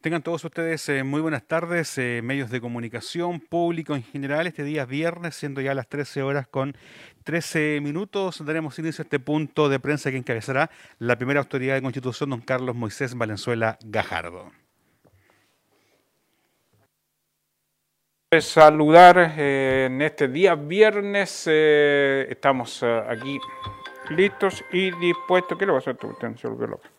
Tengan todos ustedes eh, muy buenas tardes, eh, medios de comunicación, público en general. Este día es viernes, siendo ya las 13 horas con 13 minutos, daremos inicio a este punto de prensa que encabezará la primera autoridad de constitución, don Carlos Moisés Valenzuela Gajardo. Saludar eh, en este día viernes, estamos aquí listos y dispuestos. ¿Qué le va a hacer? Usted se volvió loco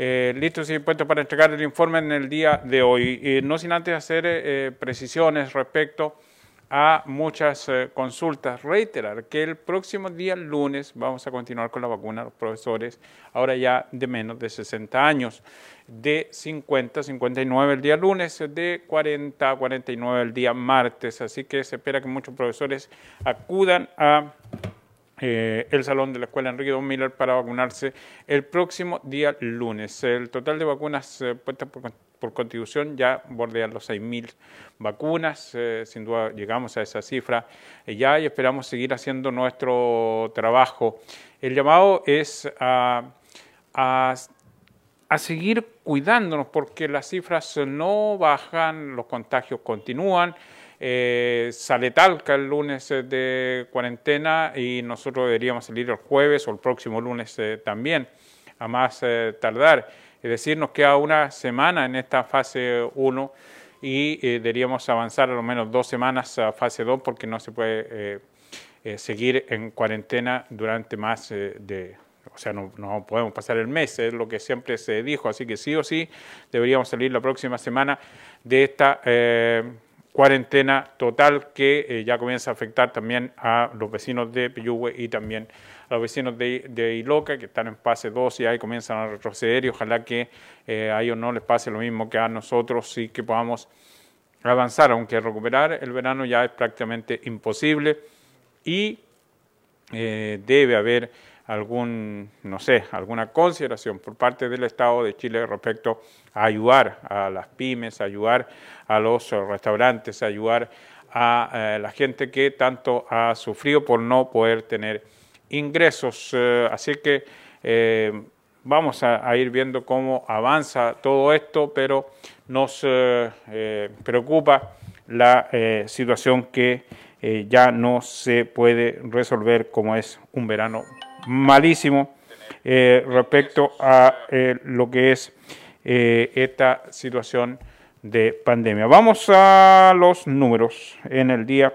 eh, listos y dispuestos para entregar el informe en el día de hoy. no sin antes hacer eh, precisiones respecto a muchas eh, consultas. Reiterar que el próximo día lunes vamos a continuar con la vacuna los profesores, ahora ya de menos de 60 años, de 50 59 el día lunes, de 40 a 49 el día martes. Así que se espera que muchos profesores acudan a eh, el salón de la Escuela Enrique Don Miller para vacunarse el próximo día lunes. El total de vacunas eh, puestas por, contribución ya bordea los 6.000 vacunas. Eh, sin duda llegamos a esa cifra ya y esperamos seguir haciendo nuestro trabajo. El llamado es a, a seguir cuidándonos porque las cifras no bajan, los contagios continúan. Eh, sale Talca el lunes eh, de cuarentena y nosotros deberíamos salir el jueves o el próximo lunes eh, también, a más tardar. Es decir, nos queda una semana en esta fase 1 y deberíamos avanzar a lo menos dos semanas a fase 2 porque no se puede seguir en cuarentena durante más de o sea, no, no, podemos pasar el mes, es lo que siempre se dijo, así que sí o sí deberíamos salir la próxima semana de esta cuarentena total que eh, ya comienza a afectar también a los vecinos de Piyuhue y también a los vecinos de, de, Iloca que están en fase 2 y ahí comienzan a retroceder y ojalá que eh, a ellos no les pase lo mismo que a nosotros y que podamos avanzar, aunque recuperar el verano ya es prácticamente imposible y eh, debe haber algún, no sé, alguna consideración por parte del Estado de Chile respecto a ayudar a las pymes, ayudar a los restaurantes, ayudar a eh, la gente que tanto ha sufrido por no poder tener ingresos. Eh, así que eh, vamos a, ir viendo cómo avanza todo esto, pero nos preocupa la situación que ya no se puede resolver como es un verano malísimo eh, respecto a eh, lo que es eh, esta situación de pandemia. Vamos a los números en el día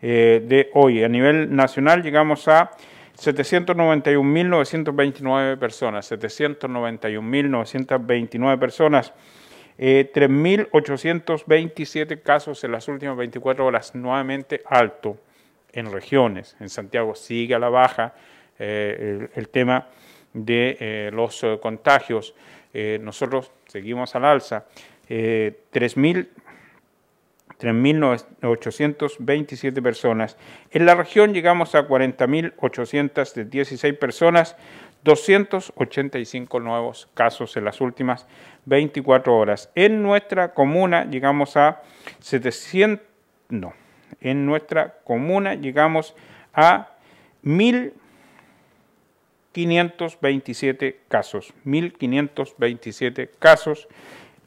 de hoy. A nivel nacional llegamos a 791.929 personas, 791.929 personas, 3.827 casos en las últimas 24 horas, nuevamente alto en regiones. En Santiago sigue a la baja, eh, el, tema de eh, los eh, contagios. nosotros seguimos al alza. 3.827 personas. En la región llegamos a 40.816 personas, 285 nuevos casos en las últimas 24 horas. En nuestra comuna llegamos a 700, no, en nuestra comuna llegamos a 1.000 527 casos, 1.527 casos,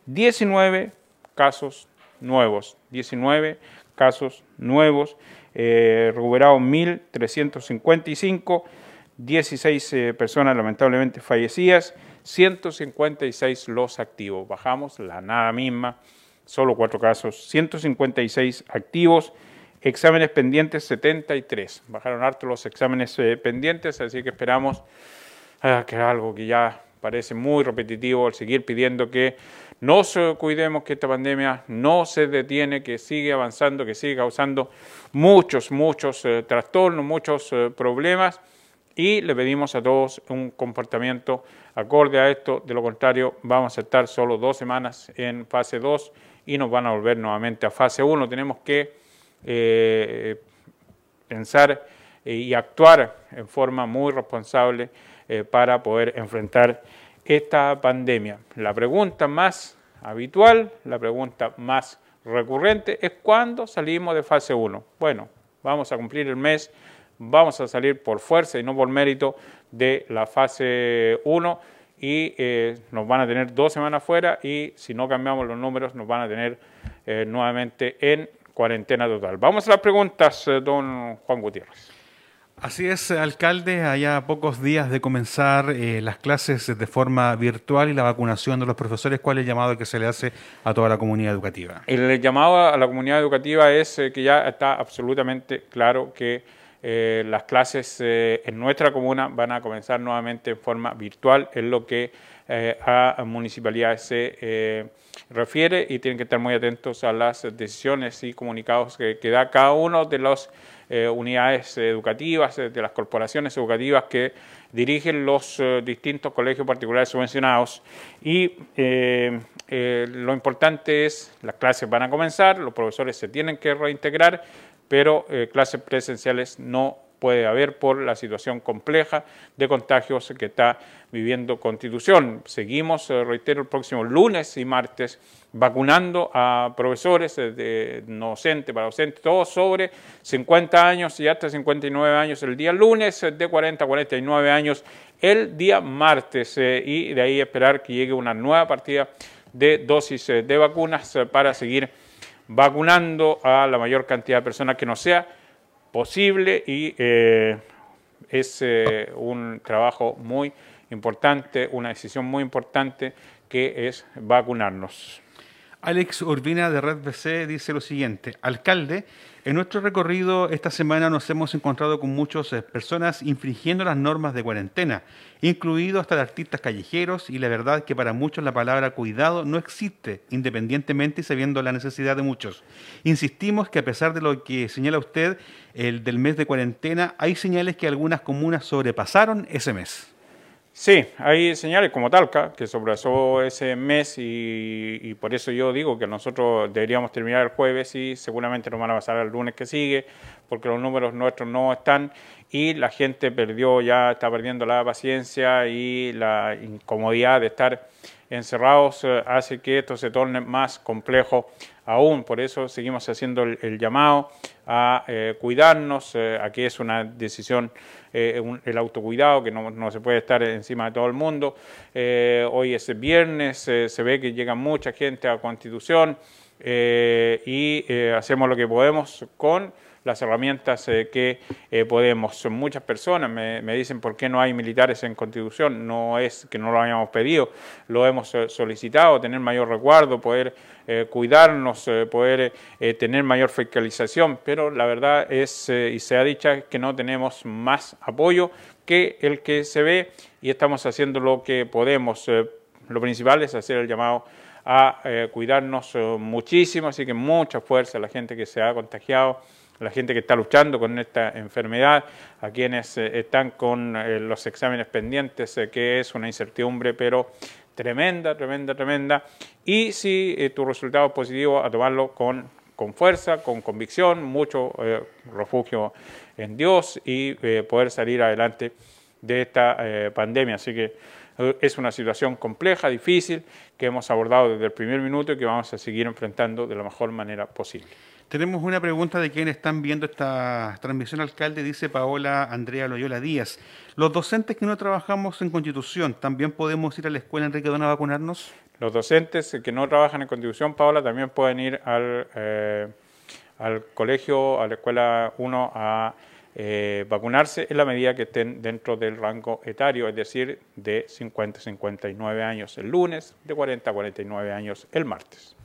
19 casos nuevos, 19 casos nuevos, eh, recuperados 1.355, 16 eh, personas lamentablemente fallecidas, 156 los activos, bajamos la nada misma, solo cuatro casos, 156 activos, Exámenes pendientes 73. Bajaron harto los exámenes eh, pendientes, así que esperamos ah, que algo que ya parece muy repetitivo, el seguir pidiendo que nos cuidemos, que esta pandemia no se detiene, que sigue avanzando, que sigue causando muchos, muchos eh, trastornos, muchos eh, problemas y le pedimos a todos un comportamiento acorde a esto, de lo contrario vamos a estar solo dos semanas en fase 2 y nos van a volver nuevamente a fase 1. Tenemos que eh, pensar y actuar en forma muy responsable eh, para poder enfrentar esta pandemia. La pregunta más habitual, la pregunta más recurrente es cuándo salimos de fase 1. Bueno, vamos a cumplir el mes, vamos a salir por fuerza y no por mérito de la fase 1 y eh, nos van a tener dos semanas fuera y si no cambiamos los números nos van a tener eh, nuevamente en cuarentena total. Vamos a las preguntas, eh, don Juan Gutiérrez. Así es, alcalde, allá pocos días de comenzar las clases de forma virtual y la vacunación de los profesores, ¿cuál es el llamado que se le hace a toda la comunidad educativa? El llamado a la comunidad educativa es que ya está absolutamente claro que eh, las clases eh, en nuestra comuna van a comenzar nuevamente en forma virtual, es lo que eh, a municipalidades se refiere y tienen que estar muy atentos a las decisiones y comunicados que, da cada uno de las unidades educativas, de las corporaciones educativas que dirigen los distintos colegios particulares subvencionados. Y lo importante es, las clases van a comenzar, los profesores se tienen que reintegrar, pero eh, clases presenciales no puede haber por la situación compleja de contagios que está viviendo Constitución. Seguimos, eh, reitero, el próximo lunes y martes vacunando a profesores, eh, de docentes, para docentes, todos sobre 50 años y hasta 59 años el día lunes, de 40 a 49 años el día martes y de ahí esperar que llegue una nueva partida de dosis de vacunas para seguir vacunando a la mayor cantidad de personas que nos sea posible y eh, es eh, un trabajo muy importante, una decisión muy importante que es vacunarnos. Alex Urbina de Red BC dice lo siguiente, alcalde, en nuestro recorrido esta semana nos hemos encontrado con muchas eh, personas infringiendo las normas de cuarentena, incluido hasta artistas callejeros, y la verdad que para muchos la palabra cuidado no existe, independientemente y sabiendo la necesidad de muchos. Insistimos que a pesar de lo que señala usted, el del mes de cuarentena, hay señales que algunas comunas sobrepasaron ese mes. Sí, hay señales como Talca, que sobrasó ese mes y, por eso yo digo que nosotros deberíamos terminar el jueves y seguramente nos van a pasar el lunes que sigue, porque los números nuestros no están y la gente perdió, ya está perdiendo la paciencia y la incomodidad de estar encerrados eh, hace que esto se torne más complejo aún. Por eso seguimos haciendo el, llamado a eh, cuidarnos, eh, aquí es una decisión, el autocuidado, que no, se puede estar encima de todo el mundo. hoy es viernes, se ve que llega mucha gente a Constitución y hacemos lo que podemos con las herramientas eh, que eh, podemos. Muchas personas, me, dicen por qué no hay militares en Constitución, no es que no lo hayamos pedido, lo hemos eh, solicitado, tener mayor resguardo, poder cuidarnos, poder tener mayor fiscalización, pero la verdad es, y se ha dicho, que no tenemos más apoyo que el que se ve y estamos haciendo lo que podemos. lo principal es hacer el llamado a cuidarnos muchísimo, así que mucha fuerza a la gente que se ha contagiado la gente que está luchando con esta enfermedad, a quienes eh, están con eh, los exámenes pendientes, eh, que es una incertidumbre, pero tremenda, tremenda, tremenda. Y si tu resultado es positivo, a tomarlo con, con fuerza, con convicción, mucho refugio en Dios y poder salir adelante de esta pandemia. Así que es una situación compleja, difícil, que hemos abordado desde el primer minuto y que vamos a seguir enfrentando de la mejor manera posible. Tenemos una pregunta de quienes están viendo esta transmisión, alcalde, dice Paola Andrea Loyola Díaz. ¿Los docentes que no trabajamos en Constitución también podemos ir a la escuela Enrique Dona a vacunarnos? Los docentes que no trabajan en Constitución, Paola, también pueden ir al, eh, al colegio, a la escuela 1 a eh, vacunarse en la medida que estén dentro del rango etario, es decir, de 50 a 59 años el lunes, de 40 a 49 años el martes.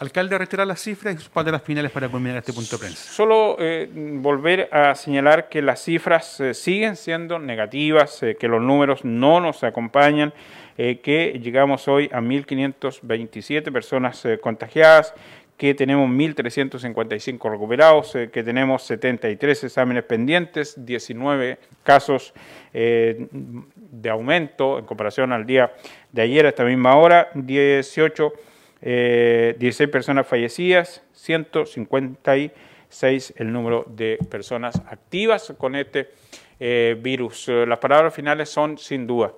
Alcalde, retirar las cifras y sus palabras finales para culminar este punto de prensa. Solo eh, volver a señalar que las cifras eh, siguen siendo negativas, eh, que los números no nos acompañan, que llegamos hoy a 1.527 personas contagiadas, que tenemos 1.355 recuperados, que tenemos 73 exámenes pendientes, 19 casos de aumento en comparación al día de ayer a esta misma hora, 18 16 eh, personas fallecidas, 156 el número de personas activas con este eh, virus. Las palabras finales son sin duda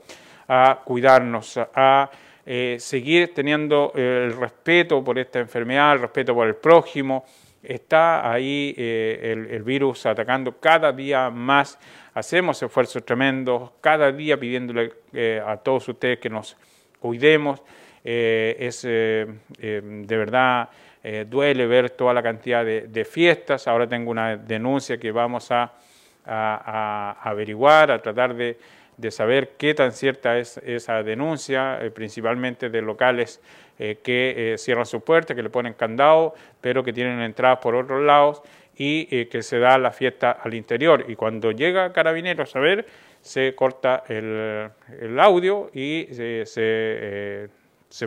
a cuidarnos, a eh, seguir teniendo el respeto por esta enfermedad, el respeto por el prójimo, está ahí el, el, virus atacando cada día más. Hacemos esfuerzos tremendos, cada día pidiéndole a todos ustedes que nos cuidemos. Es de verdad eh, duele ver toda la cantidad de, fiestas. Ahora tengo una denuncia que vamos a, averiguar, a tratar de, saber qué tan cierta es esa denuncia, eh, principalmente de locales eh, que cierran sus puertas, que le ponen candado, pero que tienen entradas por otros lados y que se da la fiesta al interior. Y cuando llega Carabineros a ver, se corta el, audio y se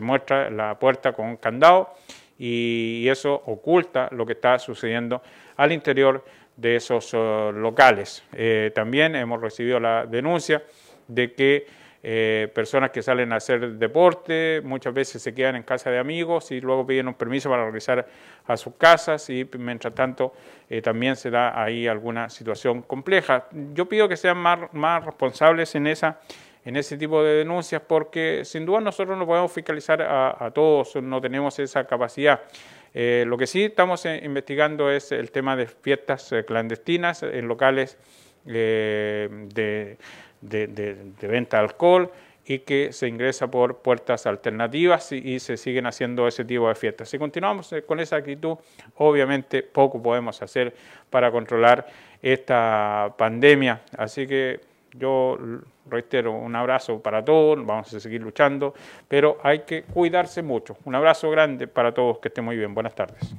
muestra la puerta con candado y eso oculta lo que está sucediendo al interior de esos uh, locales. Eh, también hemos recibido la denuncia de que eh, personas que salen a hacer deporte muchas veces se quedan en casa de amigos y luego piden un permiso para regresar a sus casas y mientras tanto eh, también se da ahí alguna situación compleja. Yo pido que sean más, más responsables en esa en ese tipo de denuncias porque sin duda nosotros no podemos fiscalizar a, todos, no tenemos esa capacidad. Eh, lo que sí estamos eh, investigando es el tema de fiestas eh, clandestinas en locales de, venta de alcohol y que se ingresa por puertas alternativas y, y, se siguen haciendo ese tipo de fiestas. Si continuamos con esa actitud, obviamente poco podemos hacer para controlar esta pandemia. Así que yo reitero, un abrazo para todos, vamos a seguir luchando, pero hay que cuidarse mucho. Un abrazo grande para todos, que estén muy bien. Buenas tardes.